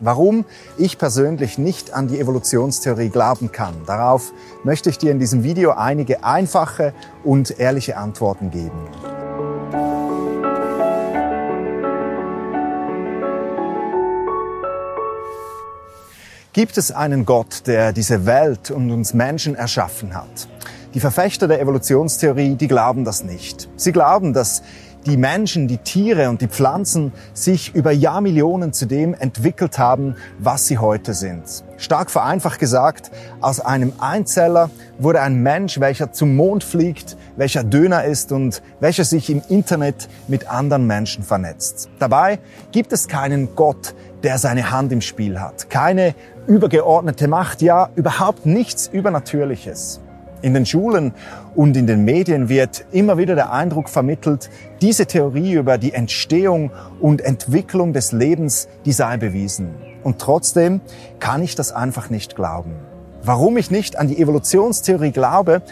Warum ich persönlich nicht an die Evolutionstheorie glauben kann, darauf möchte ich dir in diesem Video einige einfache und ehrliche Antworten geben. Gibt es einen Gott, der diese Welt und uns Menschen erschaffen hat? Die Verfechter der Evolutionstheorie, die glauben das nicht. Sie glauben, dass die Menschen, die Tiere und die Pflanzen sich über Jahrmillionen zu dem entwickelt haben, was sie heute sind. Stark vereinfacht gesagt, aus einem Einzeller wurde ein Mensch, welcher zum Mond fliegt, welcher Döner ist und welcher sich im Internet mit anderen Menschen vernetzt. Dabei gibt es keinen Gott, der seine Hand im Spiel hat, keine übergeordnete Macht, ja überhaupt nichts Übernatürliches. In den Schulen und in den Medien wird immer wieder der Eindruck vermittelt, diese Theorie über die Entstehung und Entwicklung des Lebens, die sei bewiesen. Und trotzdem kann ich das einfach nicht glauben. Warum ich nicht an die Evolutionstheorie glaube,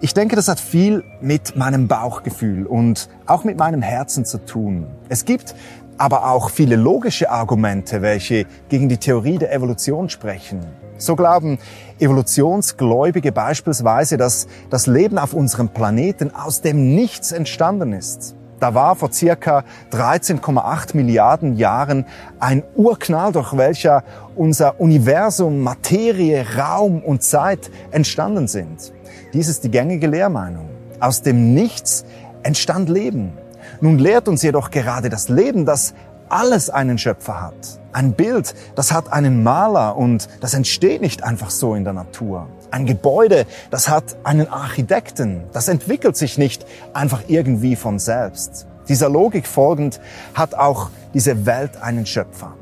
ich denke, das hat viel mit meinem Bauchgefühl und auch mit meinem Herzen zu tun. Es gibt aber auch viele logische Argumente, welche gegen die Theorie der Evolution sprechen. So glauben Evolutionsgläubige beispielsweise, dass das Leben auf unserem Planeten aus dem Nichts entstanden ist. Da war vor circa 13,8 Milliarden Jahren ein Urknall, durch welcher unser Universum, Materie, Raum und Zeit entstanden sind. Dies ist die gängige Lehrmeinung. Aus dem Nichts entstand Leben. Nun lehrt uns jedoch gerade das Leben, dass alles einen Schöpfer hat. Ein Bild, das hat einen Maler und das entsteht nicht einfach so in der Natur. Ein Gebäude, das hat einen Architekten. Das entwickelt sich nicht einfach irgendwie von selbst. Dieser Logik folgend hat auch diese Welt einen Schöpfer.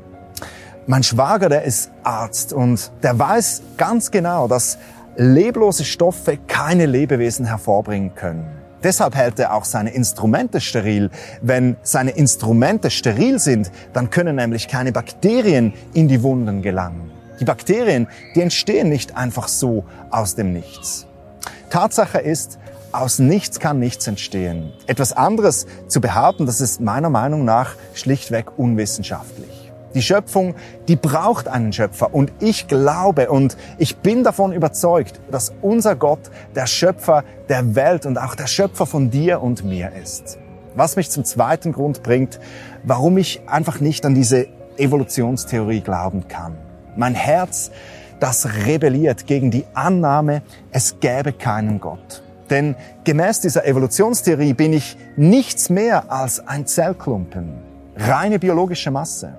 Mein Schwager, der ist Arzt und der weiß ganz genau, dass leblose Stoffe keine Lebewesen hervorbringen können. Deshalb hält er auch seine Instrumente steril. Wenn seine Instrumente steril sind, dann können nämlich keine Bakterien in die Wunden gelangen. Die Bakterien, die entstehen nicht einfach so aus dem Nichts. Tatsache ist, aus nichts kann nichts entstehen. Etwas anderes zu behaupten, das ist meiner Meinung nach schlichtweg unwissenschaftlich. Die Schöpfung, die braucht einen Schöpfer. Und ich glaube und ich bin davon überzeugt, dass unser Gott der Schöpfer der Welt und auch der Schöpfer von dir und mir ist. Was mich zum zweiten Grund bringt, warum ich einfach nicht an diese Evolutionstheorie glauben kann. Mein Herz, das rebelliert gegen die Annahme, es gäbe keinen Gott. Denn gemäß dieser Evolutionstheorie bin ich nichts mehr als ein Zellklumpen, reine biologische Masse.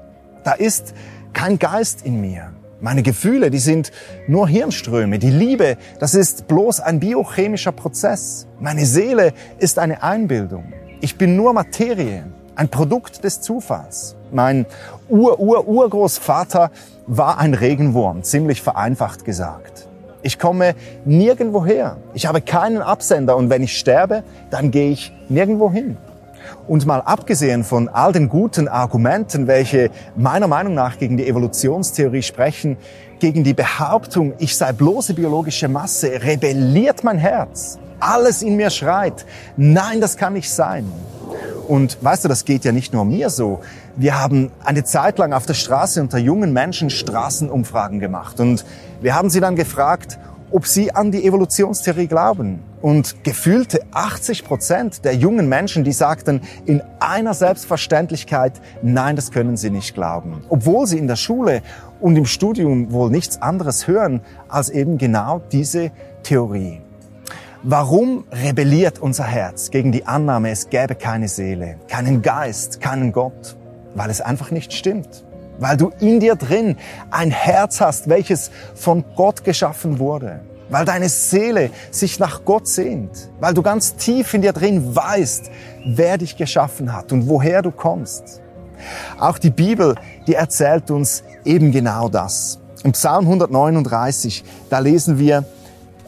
Da ist kein Geist in mir. Meine Gefühle, die sind nur Hirnströme. Die Liebe, das ist bloß ein biochemischer Prozess. Meine Seele ist eine Einbildung. Ich bin nur Materie, ein Produkt des Zufalls. Mein Ur-Ur-Urgroßvater war ein Regenwurm, ziemlich vereinfacht gesagt. Ich komme nirgendwo her. Ich habe keinen Absender und wenn ich sterbe, dann gehe ich nirgendwo hin. Und mal abgesehen von all den guten Argumenten, welche meiner Meinung nach gegen die Evolutionstheorie sprechen, gegen die Behauptung, ich sei bloße biologische Masse, rebelliert mein Herz. Alles in mir schreit, nein, das kann nicht sein. Und weißt du, das geht ja nicht nur mir so. Wir haben eine Zeit lang auf der Straße unter jungen Menschen Straßenumfragen gemacht. Und wir haben sie dann gefragt, ob sie an die Evolutionstheorie glauben. Und gefühlte 80 Prozent der jungen Menschen, die sagten in einer Selbstverständlichkeit, nein, das können sie nicht glauben. Obwohl sie in der Schule und im Studium wohl nichts anderes hören als eben genau diese Theorie. Warum rebelliert unser Herz gegen die Annahme, es gäbe keine Seele, keinen Geist, keinen Gott? Weil es einfach nicht stimmt. Weil du in dir drin ein Herz hast, welches von Gott geschaffen wurde weil deine Seele sich nach Gott sehnt, weil du ganz tief in dir drin weißt, wer dich geschaffen hat und woher du kommst. Auch die Bibel, die erzählt uns eben genau das. Im Psalm 139, da lesen wir,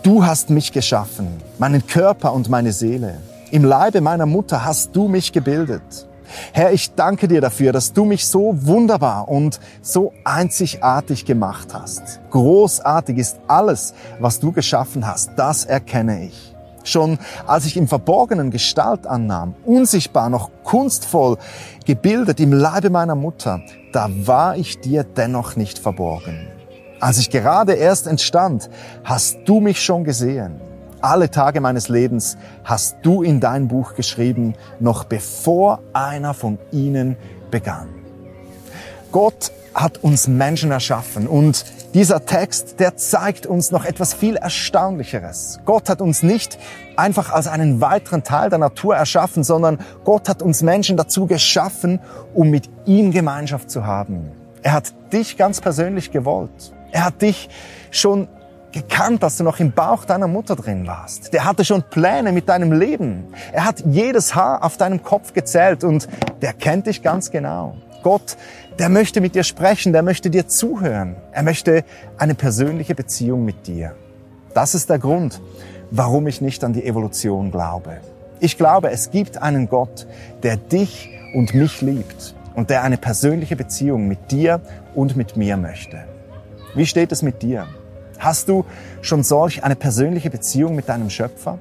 Du hast mich geschaffen, meinen Körper und meine Seele. Im Leibe meiner Mutter hast du mich gebildet. Herr, ich danke dir dafür, dass du mich so wunderbar und so einzigartig gemacht hast. Großartig ist alles, was du geschaffen hast. Das erkenne ich. Schon als ich im Verborgenen Gestalt annahm, unsichtbar noch kunstvoll gebildet im Leibe meiner Mutter, da war ich dir dennoch nicht verborgen. Als ich gerade erst entstand, hast du mich schon gesehen. Alle Tage meines Lebens hast du in dein Buch geschrieben, noch bevor einer von ihnen begann. Gott hat uns Menschen erschaffen und dieser Text, der zeigt uns noch etwas viel Erstaunlicheres. Gott hat uns nicht einfach als einen weiteren Teil der Natur erschaffen, sondern Gott hat uns Menschen dazu geschaffen, um mit ihm Gemeinschaft zu haben. Er hat dich ganz persönlich gewollt. Er hat dich schon gekannt, dass du noch im Bauch deiner Mutter drin warst. Der hatte schon Pläne mit deinem Leben. Er hat jedes Haar auf deinem Kopf gezählt und der kennt dich ganz genau. Gott, der möchte mit dir sprechen, der möchte dir zuhören. Er möchte eine persönliche Beziehung mit dir. Das ist der Grund, warum ich nicht an die Evolution glaube. Ich glaube, es gibt einen Gott, der dich und mich liebt und der eine persönliche Beziehung mit dir und mit mir möchte. Wie steht es mit dir? Hast du schon solch eine persönliche Beziehung mit deinem Schöpfer?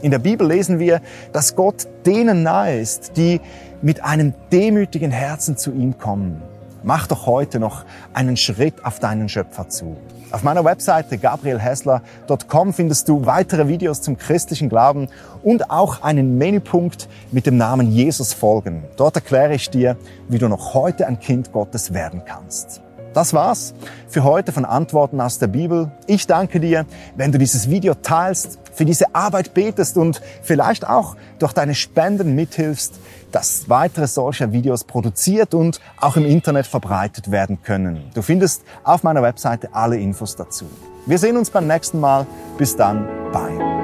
In der Bibel lesen wir, dass Gott denen nahe ist, die mit einem demütigen Herzen zu ihm kommen. Mach doch heute noch einen Schritt auf deinen Schöpfer zu. Auf meiner Webseite gabrielhessler.com findest du weitere Videos zum christlichen Glauben und auch einen Menüpunkt mit dem Namen Jesus folgen. Dort erkläre ich dir, wie du noch heute ein Kind Gottes werden kannst. Das war's für heute von Antworten aus der Bibel. Ich danke dir, wenn du dieses Video teilst, für diese Arbeit betest und vielleicht auch durch deine Spenden mithilfst, dass weitere solcher Videos produziert und auch im Internet verbreitet werden können. Du findest auf meiner Webseite alle Infos dazu. Wir sehen uns beim nächsten Mal. Bis dann. Bye.